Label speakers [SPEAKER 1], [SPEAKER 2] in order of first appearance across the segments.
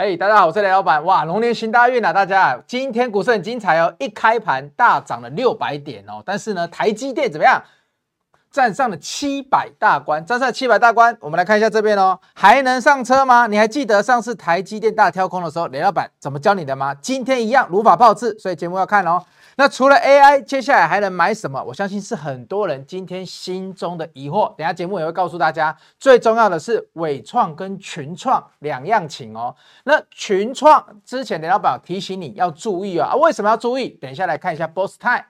[SPEAKER 1] 嘿大家好，我是雷老板。哇，龙年行大运啊！大家，今天股市很精彩哦，一开盘大涨了六百点哦。但是呢，台积电怎么样？站上了七百大关，站上了七百大关。我们来看一下这边哦，还能上车吗？你还记得上次台积电大跳空的时候，雷老板怎么教你的吗？今天一样如法炮制，所以节目要看哦。那除了 AI，接下来还能买什么？我相信是很多人今天心中的疑惑。等下节目也会告诉大家，最重要的是尾创跟群创两样情哦。那群创之前雷老板提醒你要注意啊，为什么要注意？等一下来看一下 Boss Time。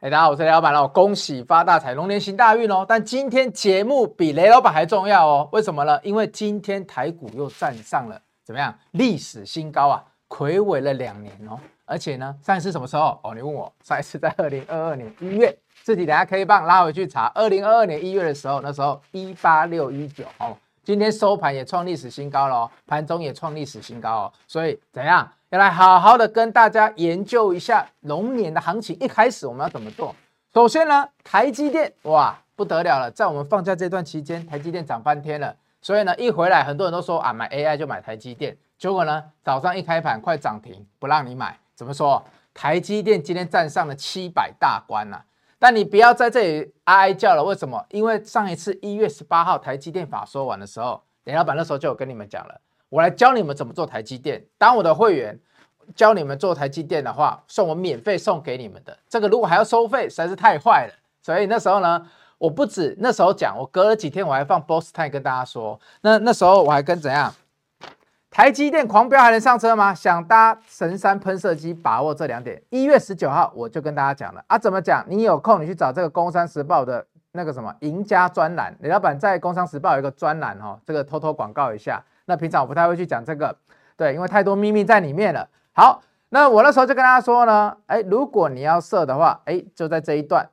[SPEAKER 1] 哎，大家好，我是雷老板喽，恭喜发大财，龙年行大运哦。但今天节目比雷老板还重要哦，为什么呢？因为今天台股又站上了怎么样历史新高啊，睽违了两年哦。而且呢，上一次什么时候？哦，你问我，上一次在二零二二年一月，自己等下 K 棒拉回去查，二零二二年一月的时候，那时候一八六一九哦。今天收盘也创历史新高了哦，盘中也创历史新高哦。所以怎样？要来好好的跟大家研究一下龙年的行情。一开始我们要怎么做？首先呢，台积电哇不得了了，在我们放假这段期间，台积电涨翻天了。所以呢，一回来很多人都说啊，买 AI 就买台积电。结果呢，早上一开盘快涨停，不让你买。怎么说？台积电今天站上了七百大关了。但你不要在这里哀哀叫了。为什么？因为上一次一月十八号台积电法说完的时候，林老板那时候就有跟你们讲了。我来教你们怎么做台积电，当我的会员，教你们做台积电的话，送我免费送给你们的。这个如果还要收费，实在是太坏了。所以那时候呢，我不止那时候讲，我隔了几天我还放 Boss Time 跟大家说。那那时候我还跟怎样？台积电狂飙还能上车吗？想搭神山喷射机，把握这两点。一月十九号我就跟大家讲了啊，怎么讲？你有空你去找这个《工商时报》的那个什么赢家专栏，李老板在《工商时报》有一个专栏哦，这个偷偷广告一下。那平常我不太会去讲这个，对，因为太多秘密在里面了。好，那我那时候就跟大家说呢，哎，如果你要设的话，哎，就在这一段，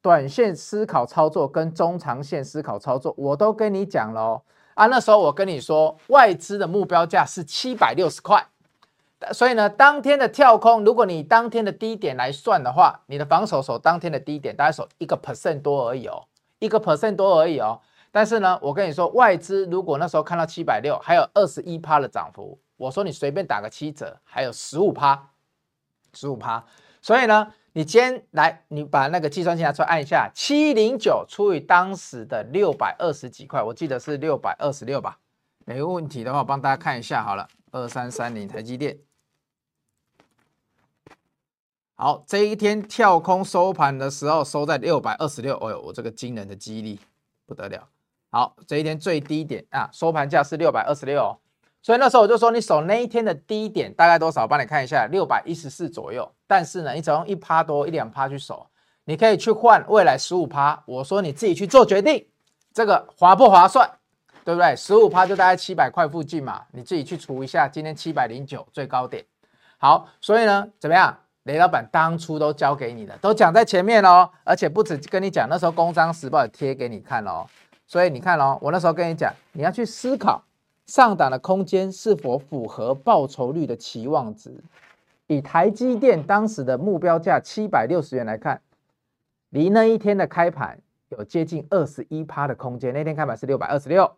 [SPEAKER 1] 短线思考操作跟中长线思考操作，我都跟你讲了哦。啊，那时候我跟你说，外资的目标价是七百六十块，所以呢，当天的跳空，如果你当天的低点来算的话，你的防守守当天的低点大概守一个 percent 多而已哦，一个 percent 多而已哦。但是呢，我跟你说，外资如果那时候看到七百六，还有二十一趴的涨幅，我说你随便打个七折，还有十五趴，十五趴。所以呢，你今天来，你把那个计算器拿出来按一下，七零九除以当时的六百二十几块，我记得是六百二十六吧？没问题的话，我帮大家看一下好了，二三三零台积电。好，这一天跳空收盘的时候收在六百二十六，哎呦，我这个惊人的记忆力不得了。好，这一天最低点啊，收盘价是六百二十六，所以那时候我就说，你守那一天的低点大概多少？帮你看一下，六百一十四左右。但是呢，你只用一趴多一两趴去守，你可以去换未来十五趴。我说你自己去做决定，这个划不划算？对不对？十五趴就大概七百块附近嘛，你自己去除一下，今天七百零九最高点。好，所以呢，怎么样？雷老板当初都教给你的，都讲在前面哦，而且不止跟你讲，那时候《工商时报》也贴给你看哦。所以你看哦，我那时候跟你讲，你要去思考上档的空间是否符合报酬率的期望值。以台积电当时的目标价七百六十元来看，离那一天的开盘有接近二十一趴的空间。那天开盘是六百二十六，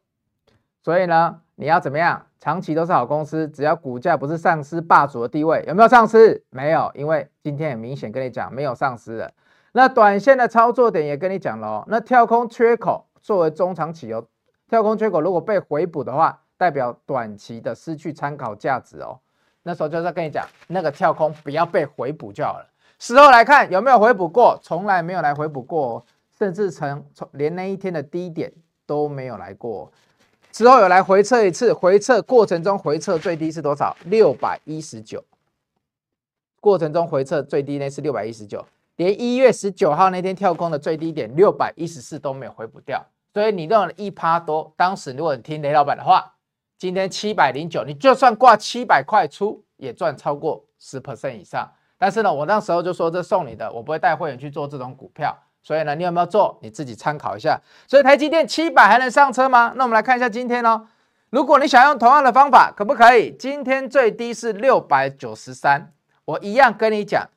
[SPEAKER 1] 所以呢，你要怎么样？长期都是好公司，只要股价不是丧失霸主的地位，有没有丧失？没有，因为今天很明显跟你讲没有丧失了。那短线的操作点也跟你讲了，那跳空缺口。作为中长期哦，跳空缺口如果被回补的话，代表短期的失去参考价值哦。那时候就是跟你讲，那个跳空不要被回补就好了。事后来看有没有回补过？从来没有来回补过，甚至从从连那一天的低点都没有来过。之后有来回测一次，回测过程中回测最低是多少？六百一十九。过程中回测最低那是六百一十九。连一月十九号那天跳空的最低点六百一十四都没有回补掉，所以你用了一趴多。当时如果你听雷老板的话，今天七百零九，你就算挂七百块出，也赚超过十 percent 以上。但是呢，我那时候就说这送你的，我不会带会员去做这种股票。所以呢，你有没有做？你自己参考一下。所以台积电七百还能上车吗？那我们来看一下今天哦。如果你想用同样的方法，可不可以？今天最低是六百九十三。我一样跟你讲，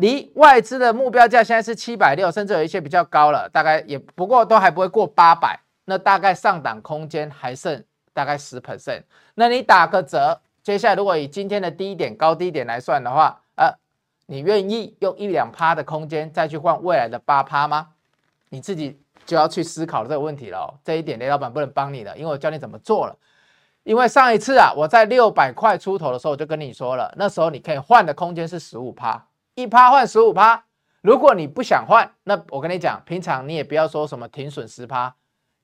[SPEAKER 1] 离外资的目标价现在是七百六，甚至有一些比较高了，大概也不过都还不会过八百，那大概上档空间还剩大概十 percent。那你打个折，接下来如果以今天的低点高低点来算的话，呃，你愿意用一两趴的空间再去换未来的八趴吗？你自己就要去思考这个问题了哦。这一点雷老板不能帮你的，因为我教你怎么做了。因为上一次啊，我在六百块出头的时候，我就跟你说了，那时候你可以换的空间是十五趴，一趴换十五趴。如果你不想换，那我跟你讲，平常你也不要说什么停损十趴，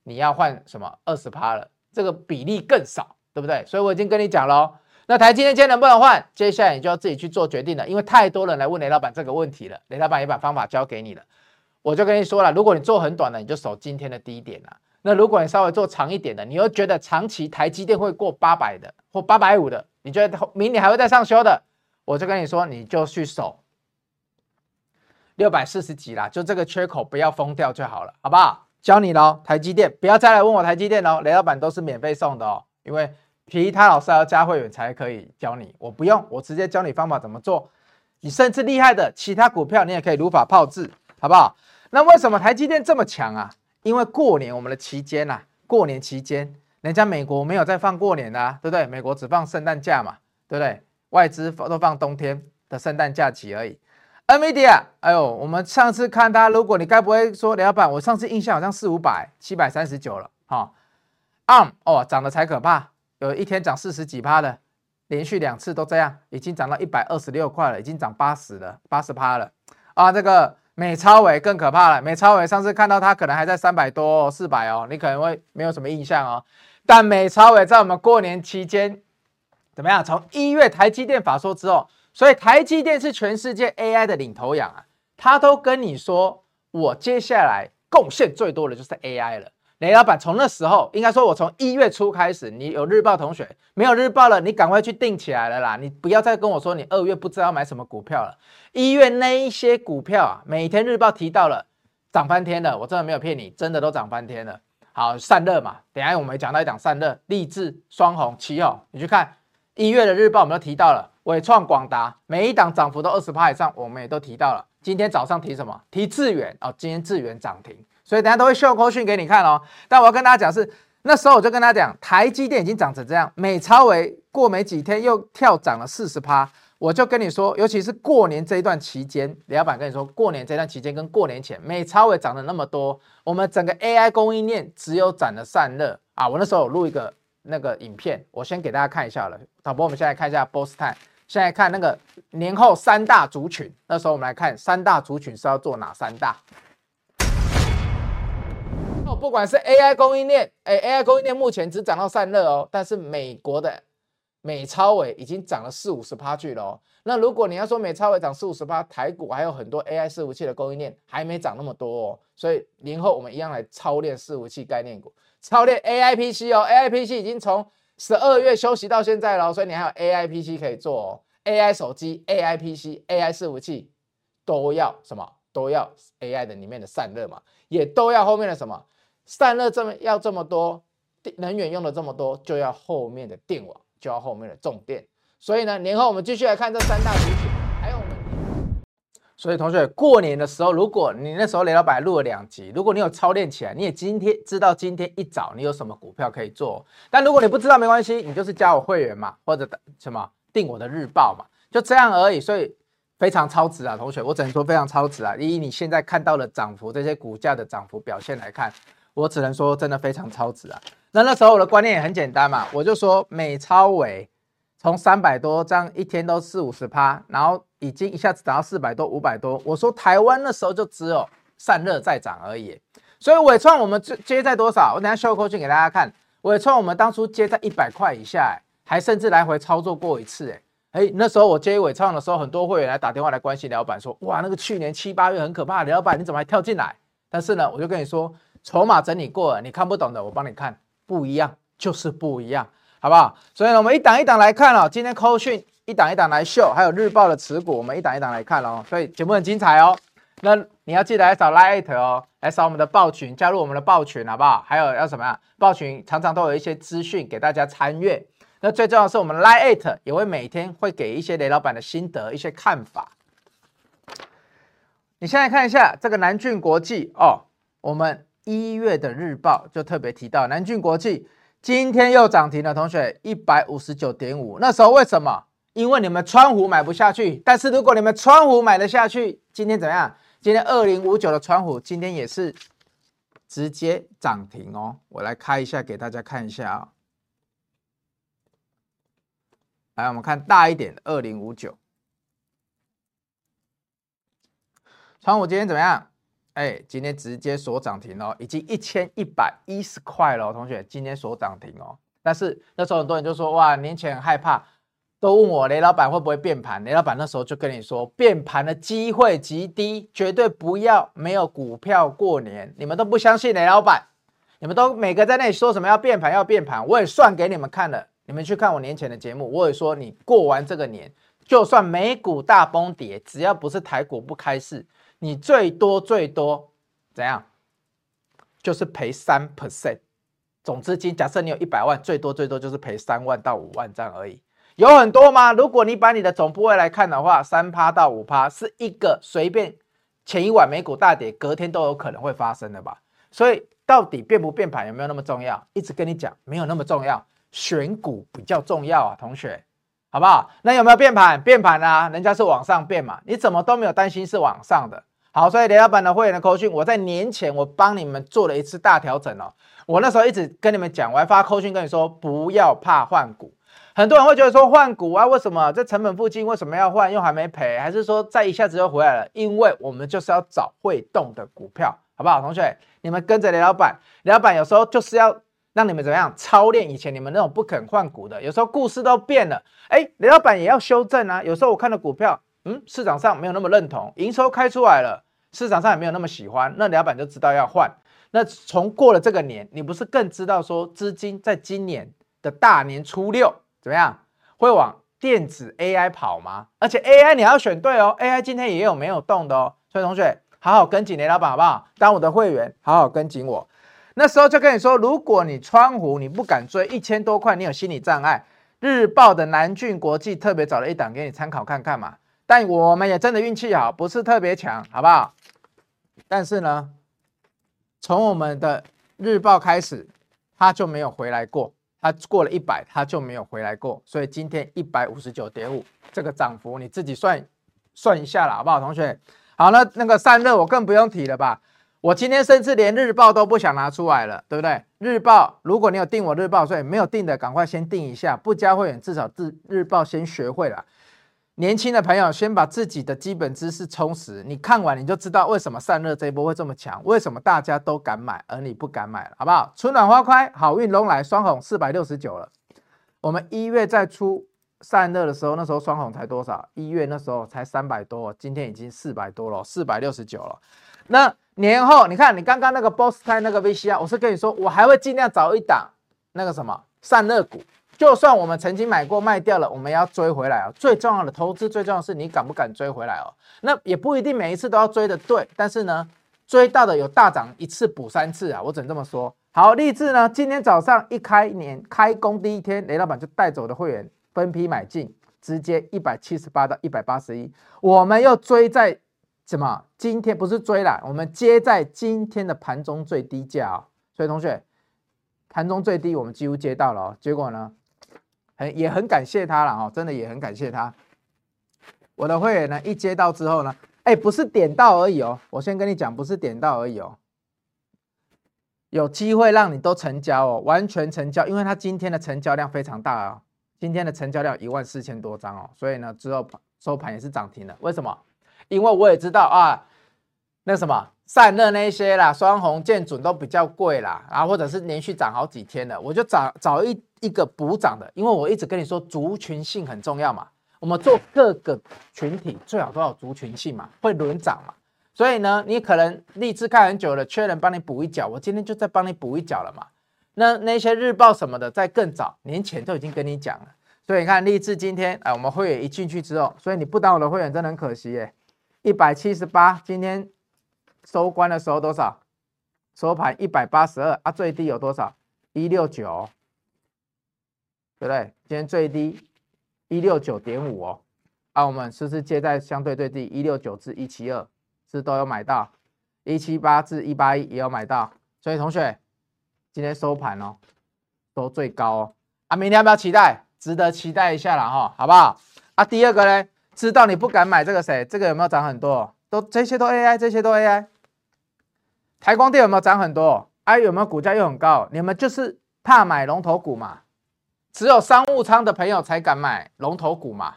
[SPEAKER 1] 你要换什么二十趴了，这个比例更少，对不对？所以我已经跟你讲了，那台积电今天能不能换？接下来你就要自己去做决定了，因为太多人来问雷老板这个问题了，雷老板也把方法教给你了，我就跟你说了，如果你做很短的，你就守今天的低点了。那如果你稍微做长一点的，你又觉得长期台积电会过八百的或八百五的，你觉得明年还会再上修的，我就跟你说，你就去守六百四十几啦，就这个缺口不要封掉就好了，好不好？教你喽，台积电不要再来问我台积电喽，雷老板都是免费送的哦，因为其他老师要加会员才可以教你，我不用，我直接教你方法怎么做，你甚至厉害的其他股票你也可以如法炮制，好不好？那为什么台积电这么强啊？因为过年我们的期间呐、啊，过年期间，人家美国没有在放过年、啊，对不对？美国只放圣诞假嘛，对不对？外资都放冬天的圣诞假期而已。NVIDIA，哎呦，我们上次看它，如果你该不会说，老板，我上次印象好像四五百，七百三十九了，哈、哦。ARM 哦，涨得才可怕，有一天涨四十几趴的，连续两次都这样，已经涨到一百二十六块了，已经涨八十了，八十趴了，啊，这个。美超伟更可怕了，美超伟上次看到它可能还在三百多、四百哦，你可能会没有什么印象哦。但美超伟在我们过年期间怎么样？从一月台积电法说之后，所以台积电是全世界 AI 的领头羊啊，他都跟你说，我接下来贡献最多的就是 AI 了。雷老板从那时候，应该说，我从一月初开始，你有日报同学没有日报了，你赶快去订起来了啦！你不要再跟我说你二月不知道买什么股票了。一月那一些股票啊，每天日报提到了涨翻天了，我真的没有骗你，真的都涨翻天了。好，散热嘛，等下我们讲到一档散热，力智、双鸿、奇鋐，你去看一月的日报，我们都提到了伟创、广达，每一档涨幅都二十趴以上，我们也都提到了。今天早上提什么？提智远哦，今天智远涨停。所以等下都会秀口讯给你看哦，但我要跟大家讲是那时候我就跟他讲，台积电已经涨成这样，美超微过没几天又跳涨了四十趴，我就跟你说，尤其是过年这一段期间，李老板跟你说，过年这段期间跟过年前，美超微涨了那么多，我们整个 AI 供应链只有涨了散热啊。我那时候有录一个那个影片，我先给大家看一下了。导播，我们现在看一下 Boss Time，现在看那个年后三大族群，那时候我们来看三大族群是要做哪三大。不管是 AI 供应链，哎，AI 供应链目前只涨到散热哦，但是美国的美超伟已经涨了四五十趴去了哦。那如果你要说美超伟涨四五十趴，台股还有很多 AI 伺服器的供应链还没涨那么多哦。所以年后我们一样来操练伺服器概念股，操练 AI PC 哦，AI PC 已经从十二月休息到现在了，所以你还有 AI PC 可以做哦。AI 手机、AI PC、AI 伺服器都要什么？都要 AI 的里面的散热嘛，也都要后面的什么？散热这么要这么多，能源用的这么多，就要后面的电网，就要后面的重电。所以呢，年后我们继续来看这三大主体，所以同学，过年的时候，如果你那时候雷老板录了两集，如果你有操练起来，你也今天知道今天一早你有什么股票可以做。但如果你不知道，没关系，你就是加我会员嘛，或者什么订我的日报嘛，就这样而已。所以非常超值啊，同学，我只能说非常超值啊。以你现在看到的涨幅，这些股价的涨幅表现来看。我只能说，真的非常超值啊！那那时候我的观念也很简单嘛，我就说美超微从三百多这样一天都四五十趴，然后已经一下子涨到四百多、五百多。我说台湾那时候就只有散热在涨而已，所以纬创我们接在多少？我等下 show 过去给大家看。纬创我们当初接在一百块以下，还甚至来回操作过一次，哎哎，那时候我接纬创的时候，很多会员来打电话来关心老板说，哇，那个去年七八月很可怕，老板你怎么还跳进来？但是呢，我就跟你说。筹码整理过了，你看不懂的，我帮你看，不一样就是不一样，好不好？所以呢，我们一档一档来看哦。今天扣讯一档一档来秀，还有日报的持股，我们一档一档来看哦。所以节目很精彩哦。那你要记得来扫 Lite 哦，来扫我们的报群，加入我们的报群，好不好？还有要什么呀？报群常常都有一些资讯给大家参阅。那最重要是我们 Line@ 也会每天会给一些雷老板的心得、一些看法。你现在看一下这个南俊国际哦，我们一月的日报就特别提到南俊国际今天又涨停了，同学一百五十九点五。那时候为什么？因为你们川湖买不下去，但是如果你们川湖买得下去，今天怎么样？今天二零五九的川湖今天也是直接涨停哦。我来开一下给大家看一下啊、来，我们看大一点的二零五九。川湖今天怎么样？哎，今天直接锁涨停哦，已经一千一百一十块了，同学，今天锁涨停哦。但是那时候很多人就说，哇，年前很害怕，都问我雷老板会不会变盘。雷老板那时候就跟你说，变盘的机会极低，绝对不要没有股票过年。你们都不相信雷老板，你们都每个在那里说什么要变盘要变盘，我也算给你们看了。你们去看我年前的节目，我也说你过完这个年，就算美股大崩跌，只要不是台股不开市。你最多最多怎样？就是赔三 percent，总资金假设你有一百万，最多最多就是赔三万到五万这样而已。有很多吗？如果你把你的总部位来看的话，三趴到五趴是一个随便前一晚美股大跌，隔天都有可能会发生的吧。所以到底变不变盘有没有那么重要？一直跟你讲没有那么重要，选股比较重要啊，同学。好不好？那有没有变盘？变盘啊，人家是往上变嘛，你怎么都没有担心是往上的。好，所以雷老板的会员的扣讯，我在年前我帮你们做了一次大调整哦。我那时候一直跟你们讲，我还发扣讯跟你说，不要怕换股。很多人会觉得说换股啊，为什么这成本附近为什么要换？又还没赔，还是说再一下子又回来了？因为我们就是要找会动的股票，好不好？同学，你们跟着雷老板，雷老板有时候就是要。让你们怎么样操练以前你们那种不肯换股的，有时候故事都变了，哎，雷老板也要修正啊。有时候我看的股票，嗯，市场上没有那么认同，营收开出来了，市场上也没有那么喜欢，那雷老板就知道要换。那从过了这个年，你不是更知道说资金在今年的大年初六怎么样会往电子 AI 跑吗？而且 AI 你要选对哦，AI 今天也有没有动的哦。所以同学好好跟紧雷老板好不好？当我的会员，好好跟紧我。那时候就跟你说，如果你川湖你不敢追一千多块，你有心理障碍。日报的南俊国际特别找了一档给你参考看看嘛。但我们也真的运气好，不是特别强，好不好？但是呢，从我们的日报开始，它就没有回来过。它过了一百，它就没有回来过。所以今天一百五十九点五，这个涨幅你自己算算一下了，好不好，同学？好，那那个散热我更不用提了吧。我今天甚至连日报都不想拿出来了，对不对？日报，如果你有订我日报，所以没有订的赶快先订一下。不加会员，至少日日报先学会了。年轻的朋友，先把自己的基本知识充实。你看完你就知道为什么散热这一波会这么强，为什么大家都敢买，而你不敢买了，好不好？春暖花开，好运龙来，双红四百六十九了。我们一月在出散热的时候，那时候双红才多少？一月那时候才三百多，今天已经四百多了，四百六十九了。那年后，你看你刚刚那个 Boss 泰那个 VCR，我是跟你说，我还会尽量找一档那个什么散热股，就算我们曾经买过卖掉了，我们要追回来哦。最重要的投资，最重要的是你敢不敢追回来哦。那也不一定每一次都要追的对，但是呢，追到的有大涨一次补三次啊，我只能这么说。好，励志呢，今天早上一开年开工第一天，雷老板就带走的会员分批买进，直接一百七十八到一百八十一，我们又追在。什么？今天不是追了，我们接在今天的盘中最低价哦。所以同学，盘中最低我们几乎接到了哦。结果呢，很也很感谢他了哦，真的也很感谢他。我的会员呢，一接到之后呢，哎，不是点到而已哦。我先跟你讲，不是点到而已哦，有机会让你都成交哦，完全成交，因为它今天的成交量非常大哦，今天的成交量一万四千多张哦，所以呢，之后收盘也是涨停的。为什么？因为我也知道啊，那什么散热那些啦，双红建准都比较贵啦，啊，或者是连续涨好几天了，我就找找一一个补涨的，因为我一直跟你说族群性很重要嘛，我们做各个群体最好都要族群性嘛，会轮涨嘛，所以呢，你可能立志看很久了，缺人帮你补一脚，我今天就再帮你补一脚了嘛。那那些日报什么的，在更早年前都已经跟你讲了，所以你看励志今天哎，我们会员一进去之后，所以你不当我的会员真的很可惜耶。一百七十八，今天收官的时候多少？收盘一百八十二啊，最低有多少？一六九。对不对？今天最低一六九点五哦，啊，我们是不是接在相对最低一六九至一七二，是都有买到，一七八至一八一也有买到，所以同学今天收盘哦，都最高哦，啊，明天要不要期待？值得期待一下了哈，好不好？啊，第二个呢，知道你不敢买这个谁？这个有没有涨很多？都这些都 AI，这些都 AI。台光电有没有涨很多？哎、有没有股价又很高？你们就是怕买龙头股嘛？只有商务舱的朋友才敢买龙头股嘛？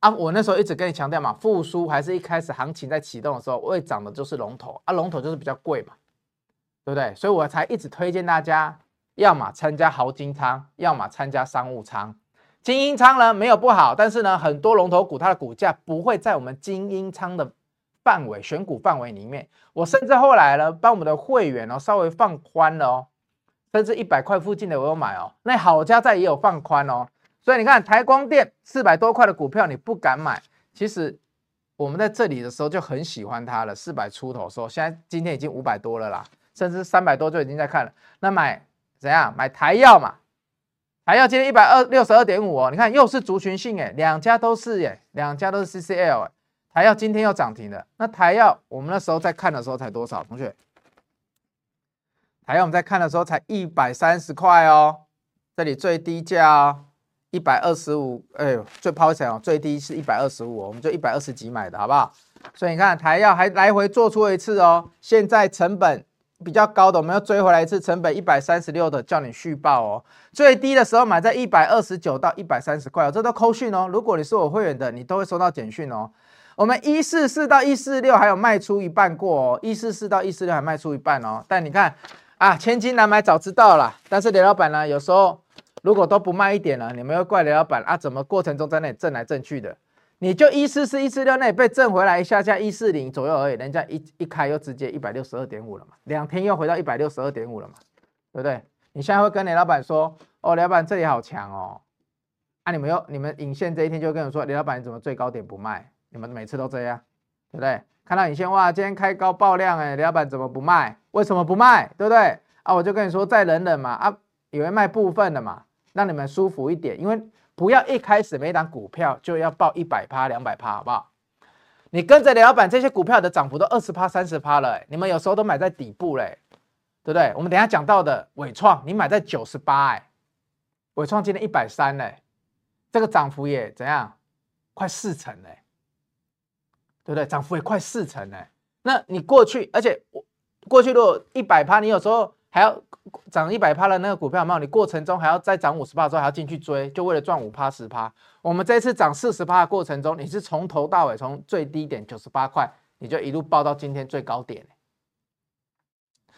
[SPEAKER 1] 啊，我那时候一直跟你强调嘛，复苏还是一开始行情在启动的时候，会涨的就是龙头啊，龙头就是比较贵嘛，对不对？所以我才一直推荐大家，要么参加豪金舱，要么参加商务舱。精英仓呢没有不好，但是呢，很多龙头股它的股价不会在我们精英仓的范围选股范围里面。我甚至后来呢，帮我们的会员哦稍微放宽了哦。甚至一百块附近的我有买哦，那好家在也有放宽哦，所以你看台光电四百多块的股票你不敢买，其实我们在这里的时候就很喜欢它了，四百出头说现在今天已经五百多了啦，甚至三百多就已经在看了，那买怎样买台药嘛？台耀今天一百二六十二点五哦，你看又是族群性哎，两家都是哎，两家都是 CCL 诶，台耀今天又涨停了，那台耀我们那时候在看的时候才多少，同学？还有我们在看的时候才一百三十块哦，这里最低价哦，一百二十五，哎呦，最抛钱哦，最低是一百二十五，我们就一百二十几买的好不好？所以你看台药还来回做出一次哦，现在成本比较高的，我们要追回来一次，成本一百三十六的叫你续报哦，最低的时候买在一百二十九到一百三十块哦，这都扣讯哦，如果你是我会员的，你都会收到简讯哦。我们一四四到一四六还有卖出一半过哦，一四四到一四六还卖出一半哦，但你看。啊，千金难买早知道了。但是雷老板呢，有时候如果都不卖一点了，你们又怪雷老板啊？怎么过程中在那里震来震去的？你就一四四一四六那里被震回来一下下一四零左右而已，人家一一开又直接一百六十二点五了嘛，两天又回到一百六十二点五了嘛，对不对？你现在会跟雷老板说，哦，雷老板这里好强哦。啊，你们又你们引线这一天就跟我说，雷老板你怎么最高点不卖？你们每次都这样，对不对？看到引线哇，今天开高爆量哎，雷老板怎么不卖？为什么不卖？对不对？啊，我就跟你说再忍忍嘛，啊，以为卖部分的嘛，让你们舒服一点，因为不要一开始每档股票就要报一百趴、两百趴，好不好？你跟着李老板这些股票的涨幅都二十趴、三十趴了，你们有时候都买在底部嘞，对不对？我们等下讲到的伟创，你买在九十八，哎，伟创今天一百三嘞，这个涨幅也怎样？快四成嘞，对不对？涨幅也快四成嘞，那你过去，而且我。过去如果一百趴，你有时候还要涨一百趴的那个股票，有没有？你过程中还要再涨五十趴的时候还要进去追，就为了赚五趴十趴。我们这次涨四十趴的过程中，你是从头到尾从最低点九十八块，你就一路报到今天最高点，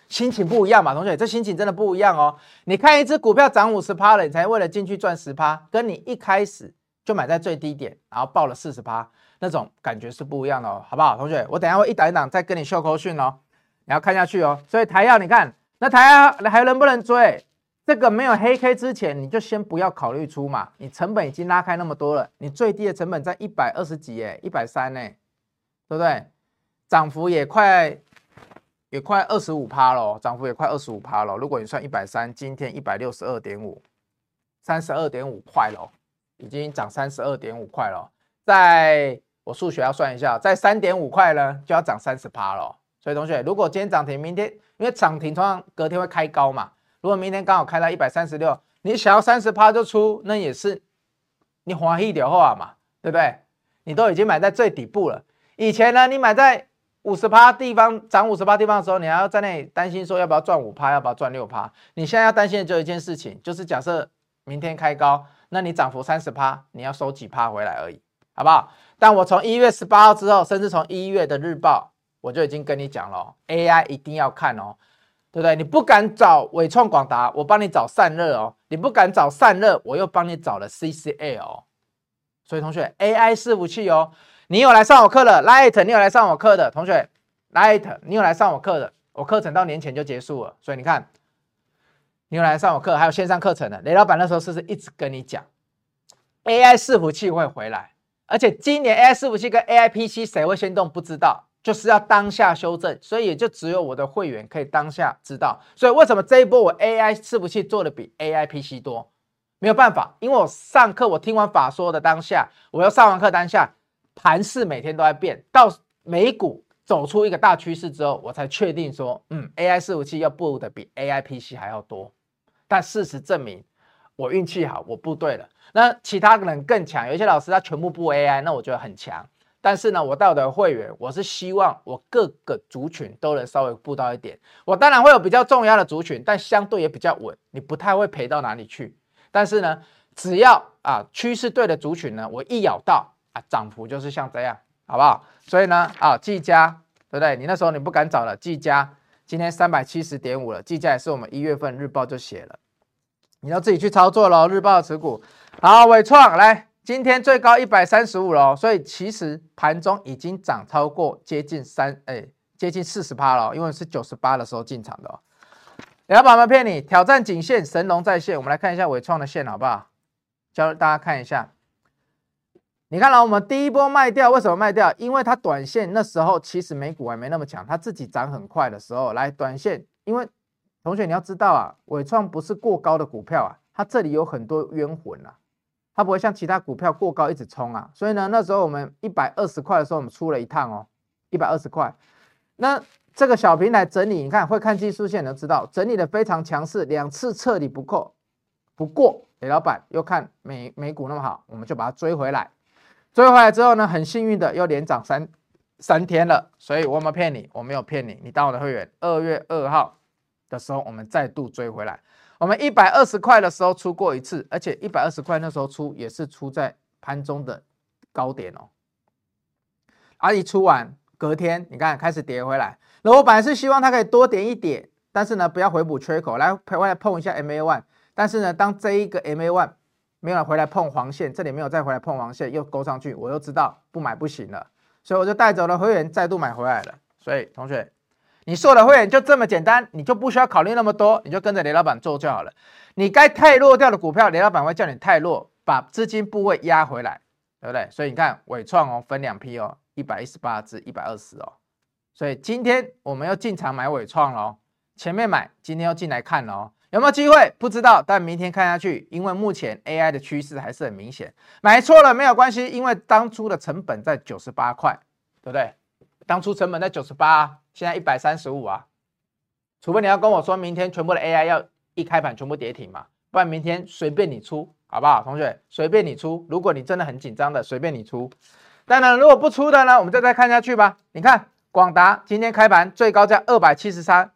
[SPEAKER 1] 心情不一样嘛，同学，这心情真的不一样哦。你看一只股票涨五十趴了，你才为了进去赚十趴，跟你一开始就买在最低点，然后报了四十趴，那种感觉是不一样的哦，好不好？同学，我等下会一档一档再跟你秀口讯哦。你要看下去哦，所以台药你看，那台还能不能追？这个没有黑 K 之前，你就先不要考虑出嘛。你成本已经拉开那么多了，你最低的成本在一百二十几耶，一百三呢，对不对？涨幅也快也快二十五趴了，涨幅也快二十五趴了。如果你算一百三，今天一百六十二点五，三十二点五块了，已经涨三十二点五块了。在我数学要算一下，在三点五块呢，就要涨三十趴了。所以同学，如果今天涨停，明天因为涨停通常隔天会开高嘛。如果明天刚好开到一百三十六，你想要三十趴就出，那也是你欢喜就好嘛，对不对？你都已经买在最底部了。以前呢，你买在五十趴地方涨五十趴地方的时候，你还要在那里担心说要不要赚五趴，要不要赚六趴。你现在要担心的就一件事情，就是假设明天开高，那你涨幅三十趴，你要收几趴回来而已，好不好？但我从一月十八号之后，甚至从一月的日报。我就已经跟你讲了，AI 一定要看哦，对不对？你不敢找纬创广达，我帮你找散热哦；你不敢找散热，我又帮你找了 CCL。所以同学，AI 伺服器哦，你有来上我课的 Light，你有来上我课的同学 Light，你有来上我课的，我课程到年前就结束了。所以你看，你有来上我课，还有线上课程的雷老板那时候是不是一直跟你讲，AI 伺服器会回来？而且今年 AI 伺服器跟 AI PC 谁会先动？不知道。就是要当下修正，所以也就只有我的会员可以当下知道。所以为什么这一波我 AI 伺服器做的比 AI PC 多？没有办法，因为我上课我听完法说的当下，我要上完课当下，盘势每天都在变，到美股走出一个大趋势之后，我才确定说，嗯，AI 伺服器要布的比 AI PC 还要多。但事实证明，我运气好，我布对了。那其他人更强，有一些老师他全部布 AI，那我觉得很强。但是呢，我带我的会员，我是希望我各个族群都能稍微布到一点。我当然会有比较重要的族群，但相对也比较稳，你不太会赔到哪里去。但是呢，只要啊趋势对的族群呢，我一咬到啊涨幅就是像这样，好不好？所以呢啊技嘉对不对？你那时候你不敢找了，技嘉今天三百七十点五了，技嘉也是我们一月份日报就写了，你要自己去操作喽。日报持股好，伟创来。今天最高一百三十五了，所以其实盘中已经涨超过接近三哎，接近四十趴了，因为是九十八的时候进场的哦。老板们骗你，挑战颈线，神龙在线。我们来看一下伟创的线好不好？教大家看一下。你看了我们第一波卖掉，为什么卖掉？因为它短线那时候其实美股还没那么强，它自己涨很快的时候来短线。因为同学你要知道啊，伟创不是过高的股票啊，它这里有很多冤魂啊。它不会像其他股票过高一直冲啊，所以呢，那时候我们一百二十块的时候，我们出了一趟哦，一百二十块。那这个小平台整理，你看会看技术线都知道，整理的非常强势，两次彻底不过，不过李老板又看美美股那么好，我们就把它追回来。追回来之后呢，很幸运的又连涨三三天了，所以我没骗你，我没有骗你，你当我的会员，二月二号的时候我们再度追回来。我们一百二十块的时候出过一次，而且一百二十块那时候出也是出在盘中的高点哦。而一出完，隔天你看开始跌回来。那我本来是希望它可以多点一点，但是呢不要回补缺口，来回来碰一下 MA one。但是呢，当这一个 MA one 没有回来碰黄线，这里没有再回来碰黄线，又勾上去，我又知道不买不行了，所以我就带走了会员，再度买回来了。所以同学。你做的会员就这么简单，你就不需要考虑那么多，你就跟着雷老板做就好了。你该太弱掉的股票，雷老板会叫你太弱，把资金部位压回来，对不对？所以你看伟创哦，分两批哦，一百一十八至一百二十哦。所以今天我们要进场买伟创喽，前面买，今天要进来看喽，有没有机会？不知道，但明天看下去，因为目前 AI 的趋势还是很明显。买错了没有关系，因为当初的成本在九十八块，对不对？当初成本在九十八，现在一百三十五啊，除非你要跟我说明天全部的 AI 要一开盘全部跌停嘛，不然明天随便你出，好不好？同学，随便你出。如果你真的很紧张的，随便你出。当然，如果不出的呢，我们就再看下去吧。你看广达今天开盘最高价二百七十三，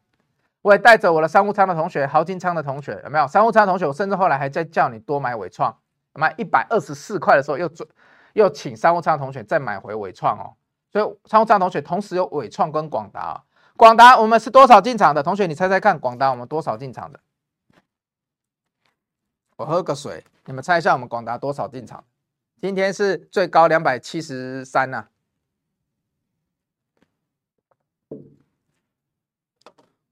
[SPEAKER 1] 我也带着我的商务舱的同学、豪金舱的同学，有没有？商务舱同学，我甚至后来还在叫你多买纬创，买一百二十四块的时候又做，又请商务舱的同学再买回纬创哦。所以，商务舱同学同时有伟创跟广达啊。广达我们是多少进场的？同学，你猜猜看，广达我们多少进场的？我喝个水，你们猜一下，我们广达多少进场？今天是最高两百七十三呐。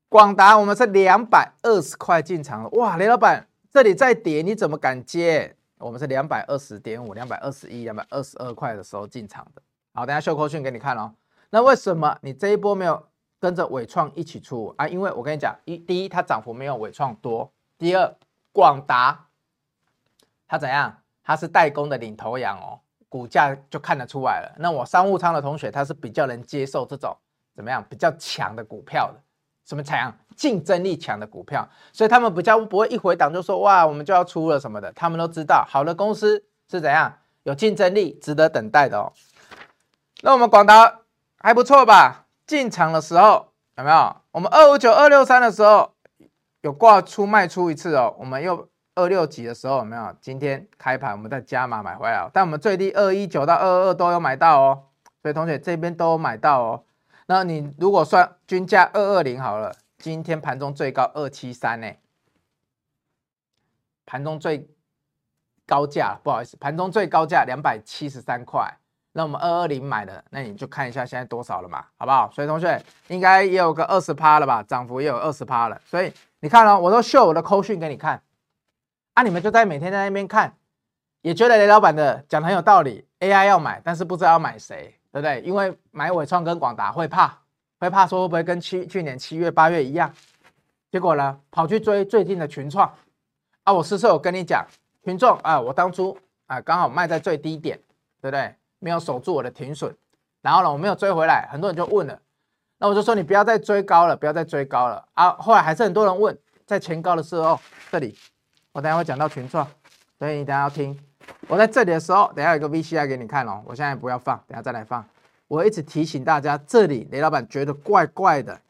[SPEAKER 1] 广达我们是两百二十块进场的，哇，雷老板这里再跌，你怎么敢接？我们是两百二十点五、两百二十一、两百二十二块的时候进场的。好，等下秀扣讯给你看哦。那为什么你这一波没有跟着纬创一起出啊？因为我跟你讲，一第一它涨幅没有纬创多，第二广达它怎样？它是代工的领头羊哦，股价就看得出来了。那我商务舱的同学他是比较能接受这种怎么样比较强的股票的，什么强？竞争力强的股票，所以他们比较不会一回档就说哇我们就要出了什么的，他们都知道好的公司是怎样有竞争力，值得等待的哦。那我们广达还不错吧？进场的时候有没有？我们二五九二六三的时候有挂出卖出一次哦。我们又二六几的时候有没有？今天开盘我们再加码买回来，但我们最低二一九到二二二都有买到哦。所以同学这边都有买到哦。那你如果算均价二二零好了，今天盘中最高二七三呢。盘中最高价不好意思，盘中最高价两百七十三块。那我们二二零买的，那你就看一下现在多少了嘛，好不好？所以同学应该也有个二十趴了吧，涨幅也有二十趴了。所以你看哦，我都秀我的扣讯给你看，啊，你们就在每天在那边看，也觉得雷老板的讲的很有道理，AI 要买，但是不知道要买谁，对不对？因为买伟创跟广达会怕，会怕说会不会跟去去年七月八月一样，结果呢，跑去追最近的群创啊，我是不是有跟你讲，群众啊，我当初啊刚好卖在最低点，对不对？没有守住我的停损，然后呢，我没有追回来，很多人就问了，那我就说你不要再追高了，不要再追高了啊！后来还是很多人问，在前高的时候，这里我等下会讲到群创，所以你等下要听。我在这里的时候，等下有个 VCR 给你看哦，我现在不要放，等下再来放。我一直提醒大家，这里雷老板觉得怪怪的，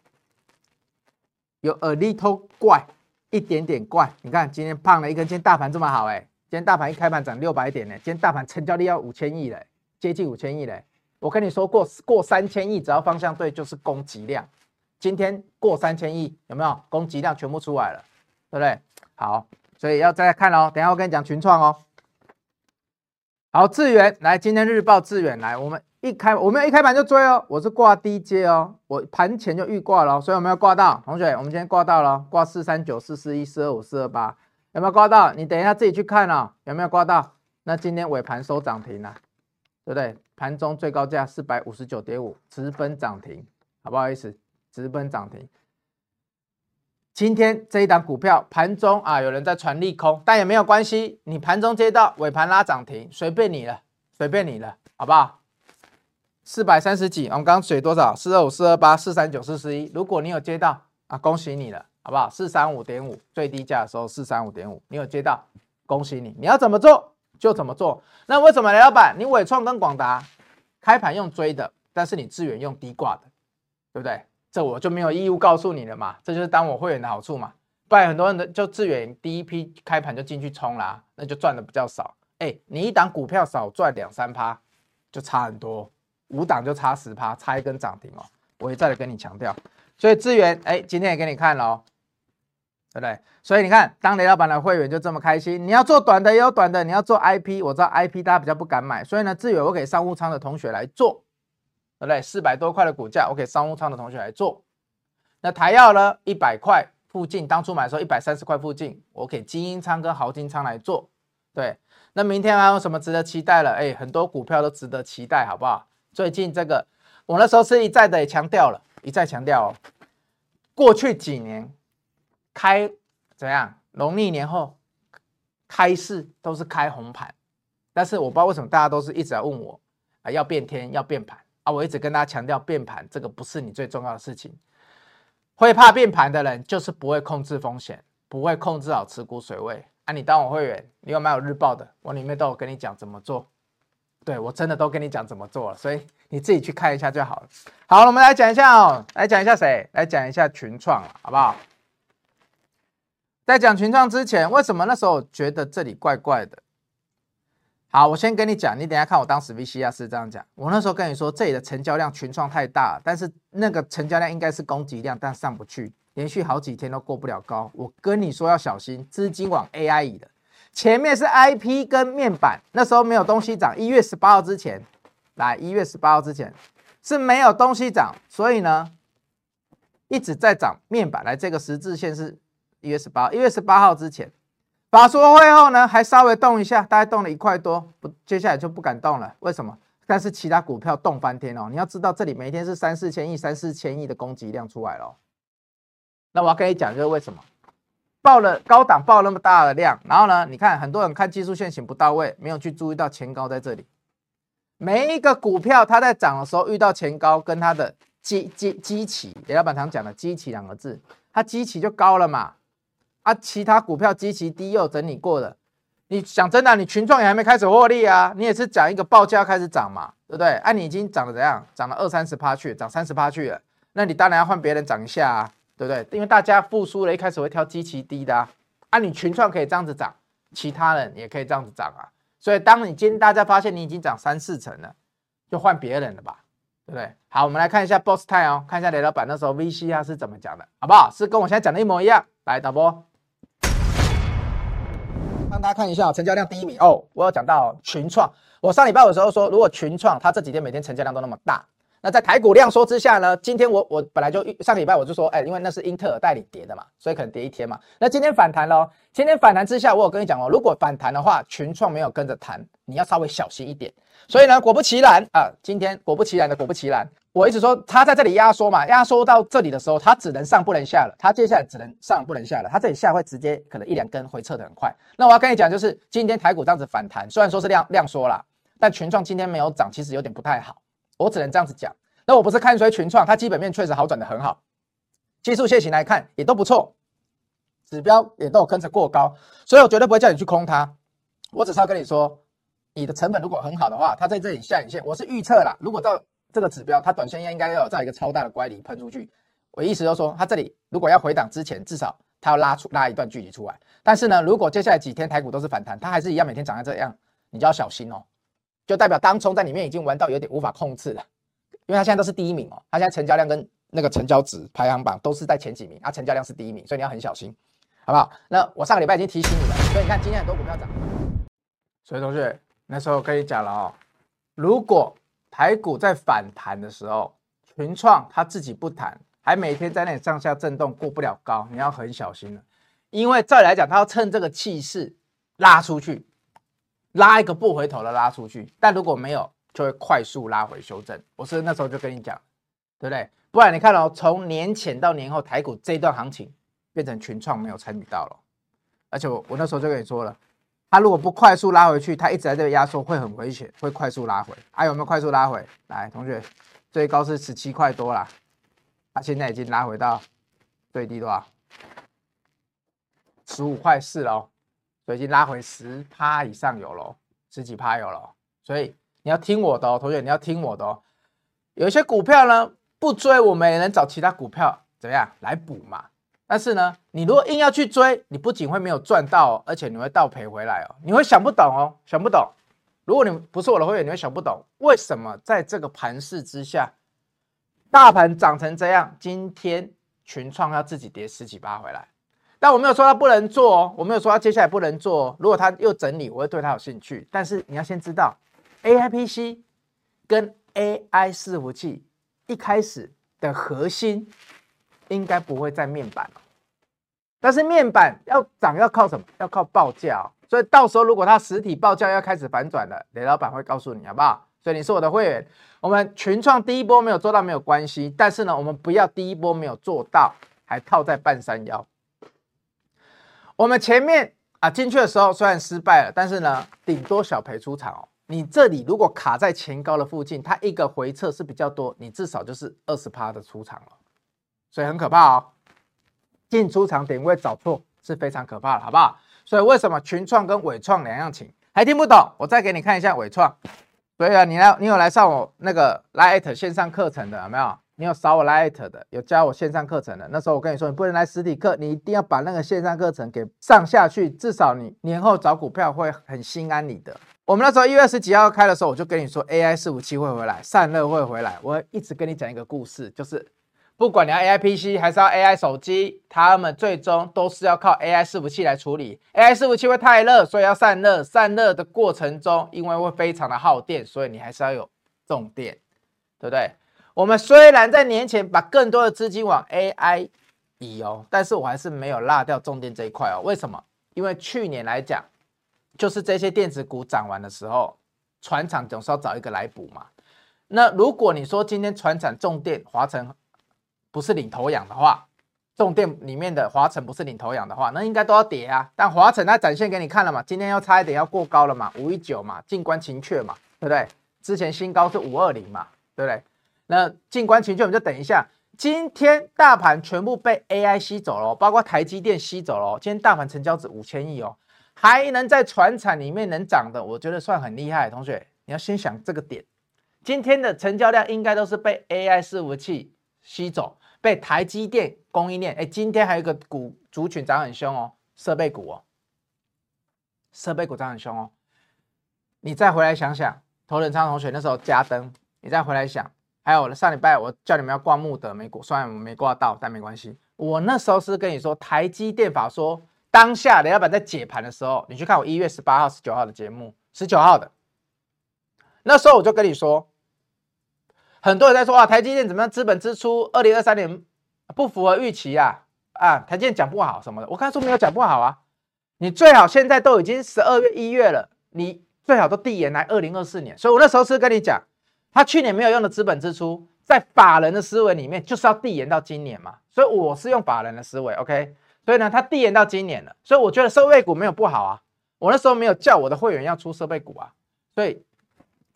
[SPEAKER 1] 有 a little 怪，一点点怪。你看今天胖了一根，今天大盘这么好哎，今天大盘一开盘涨六百点呢，今天大盘成交量要五千亿了。接近五千亿嘞，我跟你说过，过三千亿，只要方向对，就是攻击量。今天过三千亿，有没有攻击量全部出来了，对不对？好，所以要再看哦。等下我跟你讲群创哦。好，智原来，今天日报智原来，我们一开，我们一开盘就追哦，我是挂低接哦，我盘前就预挂了，所以我们要挂到，同学，我们今天挂到了，挂四三九四四一四二五四二八，有没有挂到？你等一下自己去看哦，有没有挂到？那今天尾盘收涨停了。对不对？盘中最高价四百五十九点五，直奔涨停，好不好意思？直奔涨停。今天这一档股票盘中啊，有人在传利空，但也没有关系。你盘中接到尾盘拉涨停，随便你了，随便你了，好不好？四百三十几，我们刚刚水多少？四二五、四二八、四三九、四四一。如果你有接到啊，恭喜你了，好不好？四三五点五，最低价的时候四三五点五，你有接到，恭喜你。你要怎么做？就怎么做？那为什么雷老板，你纬创跟广达开盘用追的，但是你智原用低挂的，对不对？这我就没有义务告诉你了嘛，这就是当我会员的好处嘛。不然很多人的就智原第一批开盘就进去冲啦，那就赚的比较少。哎，你一档股票少赚两三趴，就差很多，五档就差十趴，差一根涨停哦。我也再来跟你强调，所以智原，哎，今天也给你看了哦。对不对？所以你看，当雷老板的会员就这么开心。你要做短的也有短的，你要做 IP，我知道 IP 大家比较不敢买，所以呢，智原我给商务舱的同学来做，对不对？四百多块的股价，我给商务舱的同学来做。那台燿呢？一百块附近，当初买的时候一百三十块附近，我给精英舱跟豪金舱来做。对，那明天还有什么值得期待了？哎，很多股票都值得期待，好不好？最近这个，我那时候是一再的也强调了，一再强调哦，过去几年。开怎样？农历年后开市都是开红盘，但是我不知道为什么大家都是一直在问我啊，要变天要变盘啊！我一直跟大家强调，变盘这个不是你最重要的事情。会怕变盘的人，就是不会控制风险，不会控制好持股水位啊！你当我会员，你有没有日报的？我里面都有跟你讲怎么做。对，我真的都跟你讲怎么做了，所以你自己去看一下就好了。好，我们来讲一下哦，来讲一下谁？来讲一下群创，好不好？在讲群创之前，为什么那时候觉得这里怪怪的？好，我先跟你讲，你等下看我当时 VCR 是这样讲。我那时候跟你说，这里的成交量群创太大，但是那个成交量应该是攻击量，但上不去，连续好几天都过不了高。我跟你说要小心，资金往 AI 移的。前面是 IP 跟面板，那时候没有东西涨。一月十八号之前，来一月十八号之前是没有东西涨，所以呢一直在涨面板。来，这个十字线是。一月十八，一月十八号之前，法说会后呢，还稍微动一下，大概动了一块多，不，接下来就不敢动了。为什么？但是其他股票动翻天哦。你要知道，这里每天是三四千亿、三四千亿的攻击量出来了。那我要跟你讲，就是为什么报了高档报那么大的量，然后呢，你看很多人看技术线型不到位，没有去注意到前高在这里。每一个股票它在涨的时候遇到前高，跟它的基基基起，李老板常讲的基起两个字，它基起就高了嘛。啊，其他股票极其低又整理过的，你想真的、你群创也还没开始获利啊，你也是讲一个报价开始涨嘛，对不对？啊，你已经涨了怎样？涨了二三十趴去，涨三十趴去了，那你当然要换别人涨一下啊，对不对？因为大家复苏了，一开始会挑极其低的啊，啊，你群创可以这样子涨，其他人也可以这样子涨啊，所以当你今天大家发现你已经涨三四成了，就换别人了吧，对不对？好，我们来看一下 Boss Time 哦，看一下雷老板那时候 VCR 是怎么讲的，好不好？是跟我现在讲的一模一样，来导播。让大家看一下成交量第一名哦，我有讲到群创。我上礼拜的时候说，如果群创它这几天每天成交量都那么大，那在台股量缩之下呢，今天我我本来就上个礼拜我就说，哎，因为那是英特尔带领跌的嘛，所以可能跌一天嘛。那今天反弹喽，今天反弹之下，我有跟你讲哦，如果反弹的话，群创没有跟着弹，你要稍微小心一点。所以呢，果不其然啊，今天果不其然的果不其然，我一直说它在这里压缩嘛，压缩到这里的时候，它只能上不能下了，它接下来只能上不能下了，它这里下会直接可能一两根回撤的很快。那我要跟你讲，就是今天台股这样子反弹，虽然说是量量缩啦，但群创今天没有涨，其实有点不太好。我只能这样子讲，那我不是看衰群创，它基本面确实好转得很好，技术线型来看也都不错，指标也都有跟着过高，所以我绝对不会叫你去空它。我只是要跟你说，你的成本如果很好的话，它在这里下影线，我是预测啦，如果到这个指标，它短线应该要有这一个超大的乖离喷出去。我意思就是说，它这里如果要回档之前，至少它要拉出拉一段距离出来。但是呢，如果接下来几天台股都是反弹，它还是一样每天涨在这样，你就要小心哦。就代表当冲在里面已经玩到有点无法控制了，因为它现在都是第一名哦，它现在成交量跟那个成交值排行榜都是在前几名，它成交量是第一名，所以你要很小心，好不好？那我上个礼拜已经提醒你了，所以你看今天很多股票涨。所以同学那时候我跟你讲了哦，如果台股在反弹的时候，群创它自己不弹，还每天在那里上下震动过不了高，你要很小心了，因为再来讲，它要趁这个气势拉出去。拉一个不回头的拉出去，但如果没有，就会快速拉回修正。我是那时候就跟你讲，对不对？不然你看哦，从年前到年后，台股这一段行情变成群创没有参与到了，而且我我那时候就跟你说了，它如果不快速拉回去，它一直在这个压缩会很危险，会快速拉回。还、有没有快速拉回？来，同学，最高是十七块多啦，它、啊、现在已经拉回到最低多少？十五块四了哦。所以已经拉回十趴以上有了，十几趴有了，所以你要听我的哦，同学，你要听我的哦。有一些股票呢，不追，我们也能找其他股票怎么样来补嘛。但是呢，你如果硬要去追，你不仅会没有赚到，而且你会倒赔回来哦。你会想不懂哦，想不懂。如果你不是我的会员，你会想不懂为什么在这个盘势之下，大盘涨成这样，今天群创要自己跌十几趴回来。但我没有说他不能做哦，我没有说他接下来不能做。哦如果他又整理，我会对他有兴趣。但是你要先知道，AI PC 跟 AI 伺服器一开始的核心应该不会在面板，但是面板要涨要靠什么？要靠报价。所以到时候如果它实体报价要开始反转了，雷老板会告诉你好不好？所以你是我的会员，我们群创第一波没有做到没有关系，但是呢，我们不要第一波没有做到还套在半山腰。我们前面啊进去的时候虽然失败了，但是呢，顶多小赔出场哦。你这里如果卡在前高的附近，它一个回撤是比较多，你至少就是二十趴的出场了，所以很可怕哦。进出场点位找错是非常可怕的，好不好？所以为什么群创跟伟创两样情？还听不懂？我再给你看一下伟创。所以啊，你来，你有来上我那个 Lite 线上课程的有没有？你有扫我 light 的，有加我线上课程的。那时候我跟你说，你不能来实体课，你一定要把那个线上课程给上下去，至少你年后找股票会很心安理得。我们那时候一月二十几号开的时候，我就跟你说 AI 伺服器会回来，散热会回来。我一直跟你讲一个故事，就是不管你要 AI PC 还是要 AI 手机，他们最终都是要靠 AI 伺服器来处理。AI 伺服器会太热，所以要散热。散热的过程中，因为会非常的耗电，所以你还是要有重电，对不对？我们虽然在年前把更多的资金往 AI 移哦，但是我还是没有落掉重电这一块哦。为什么？因为去年来讲，就是这些电子股涨完的时候，船厂总是要找一个来补嘛。那如果你说今天船厂重电华晨不是领头羊的话，重电里面的华晨不是领头羊的话，那应该都要跌啊。但华晨它展现给你看了嘛，今天要差一点要过高了嘛，五一九嘛，静观情阙嘛，对不对？之前新高是五二零嘛，对不对？那静观情阙，我们就等一下。今天大盘全部被 AI 吸走了，包括台积电吸走了。今天大盘成交值五千亿哦，还能在船产里面能涨的，我觉得算很厉害。同学，你要先想这个点。今天的成交量应该都是被 AI 伺服器吸走，被台积电供应链。哎，今天还有一个股族群涨很凶哦，设备股哦，设备股涨很凶哦。你再回来想想，头等舱同学那时候加灯，你再回来想。还有上礼拜我叫你们要挂慕德没挂，虽然我没挂到，但没关系。我那时候是跟你说台积电法说，当下雷老板在解盘的时候，你去看我一月十八号、十九号的节目，十九号的，那时候我就跟你说，很多人在说啊，台积电怎么样？资本支出二零二三年不符合预期啊啊！台积电讲不好什么的，我刚才说没有讲不好啊。你最好现在都已经十二月一月了，你最好都递延来二零二四年。所以我那时候是跟你讲，他去年没有用的资本支出，在法人的思维里面就是要递延到今年嘛。所以我是用法人的思维，OK。所以呢，他递延到今年了，所以我觉得设备股没有不好啊。我那时候没有叫我的会员要出设备股啊，所以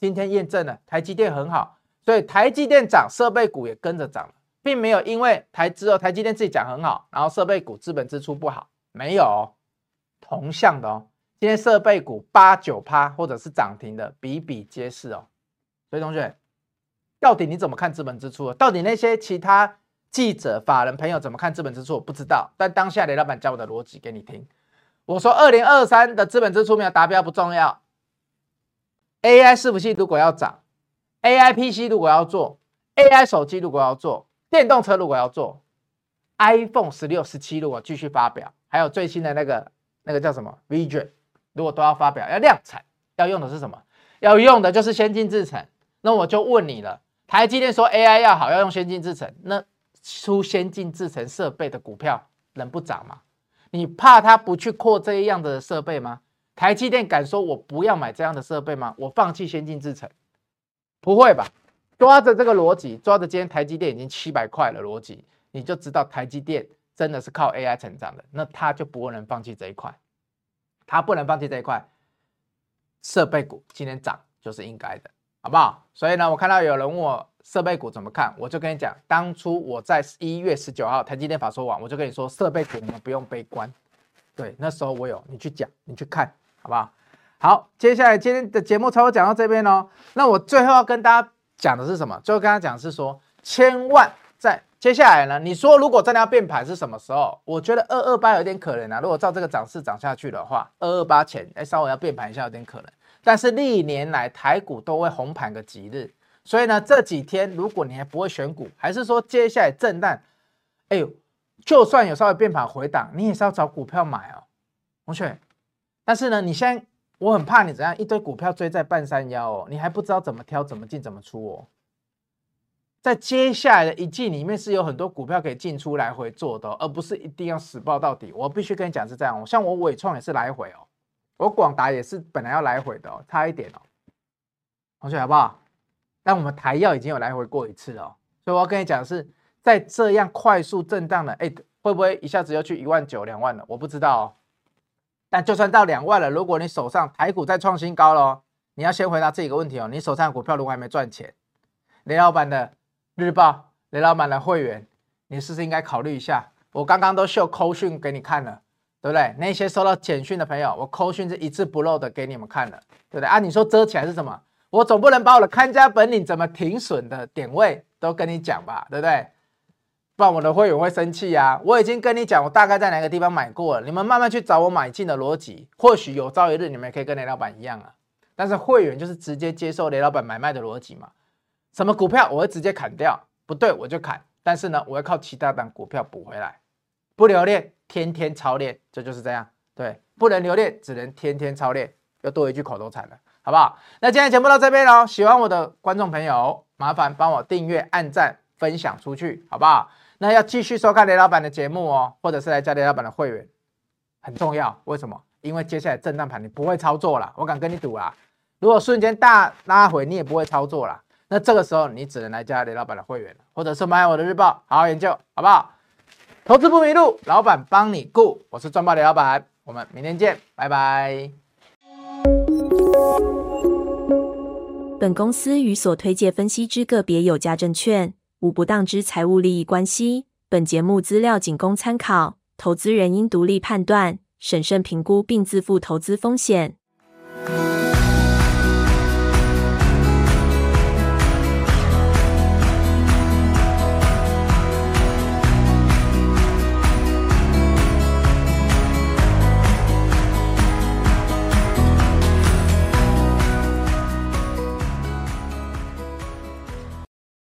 [SPEAKER 1] 今天验证了台积电很好。所以台积电涨，设备股也跟着涨，并没有因为台资哦，台积电自己讲很好，然后设备股资本支出不好，没有同向的哦。今天设备股八九趴或者是涨停的比比皆是哦。所以同学，到底你怎么看资本支出？到底那些其他记者、法人朋友怎么看资本支出？我不知道。但当下雷老板教我的逻辑给你听。我说二零二三的资本支出没有达标不重要，AI 伺服器如果要涨。AI PC 如果要做，AI 手机如果要做，电动车如果要做，iPhone 十六、十七如果继续发表，还有最新的那个那个叫什么 VJ，如果都要发表，要量产，要用的是什么？要用的就是先进制程。那我就问你了，台积电说 AI 要好，要用先进制程，那出先进制程设备的股票能不涨吗？你怕它不去扩这样的设备吗？台积电敢说我不要买这样的设备吗？我放弃先进制程？不会吧？抓着这个逻辑，抓着今天台积电已经七百块了逻辑，你就知道台积电真的是靠 AI 成长的，那他就不能放弃这一块，他不能放弃这一块。设备股今天涨就是应该的，好不好？所以呢，我看到有人问我设备股怎么看，我就跟你讲，当初我在一月十九号台积电法说完，我就跟你说设备股你们不用悲观，对，那时候我有你去讲，你去看，好不好？好，接下来今天的节目差不多讲到这边哦。那我最后要跟大家讲的是什么？最后跟大家讲是说，千万在接下来呢，你说如果真的要变盘是什么时候？我觉得二二八有点可能啊。如果照这个涨势涨下去的话，二二八前哎稍微要变盘一下有点可能。但是历年来台股都会红盘个几日，所以呢这几天如果你还不会选股，还是说接下来震荡，哎呦，就算有稍微变盘回档，你也是要找股票买哦，同学。但是呢，你现在。我很怕你怎样一堆股票追在半山腰哦，你还不知道怎么挑、怎么进、怎么出哦。在接下来的一季里面是有很多股票可以进出来回做的，而不是一定要死抱到底。我必须跟你讲是这样，像我纬创也是来回哦，我广达也是本来要来回的哦，差一点哦。同学好不好？但我们台燿已经有来回过一次了哦，所以我要跟你讲的是在这样快速震荡的，哎，会不会一下子又去一万九、两万了？我不知道哦。但就算到两万了，如果你手上台股再创新高了，你要先回答这个问题哦。你手上股票如果还没赚钱，雷老板的日报，雷老板的会员，你是不是应该考虑一下？我刚刚都秀扣讯给你看了，对不对？那些收到简讯的朋友，我扣讯是一字不漏的给你们看了，对不对？啊，你说遮起来是什么？我总不能把我的看家本领怎么停损的点位都跟你讲吧，对不对？不然我的会员会生气呀！我已经跟你讲，我大概在哪个地方买过了，你们慢慢去找我买进的逻辑，或许有朝一日你们也可以跟雷老板一样啊。但是会员就是直接接受雷老板买卖的逻辑嘛，什么股票我会直接砍掉，不对我就砍，但是呢，我要靠其他档股票补回来，不留恋，天天操练，这就是这样。对，不能留恋，只能天天操练，又多一句口头禅了，好不好？那今天节目到这边喽，喜欢我的观众朋友，麻烦帮我订阅、按赞、分享出去，好不好？那要继续收看雷老板的节目哦，或者是来加雷老板的会员，很重要。为什么？因为接下来震荡盘你不会操作了，我敢跟你赌啊。如果瞬间大拉回，你也不会操作了。那这个时候你只能来加雷老板的会员，或者是买我的日报，好好研究，好不好？投资不迷路，老板帮你顾。我是赚爆的老板，我们明天见，拜拜。
[SPEAKER 2] 本公司与所推介分析之个别有价证券，无不当之财务利益关系。本节目资料仅供参考，投资人应独立判断、审慎评估并自负投资风险。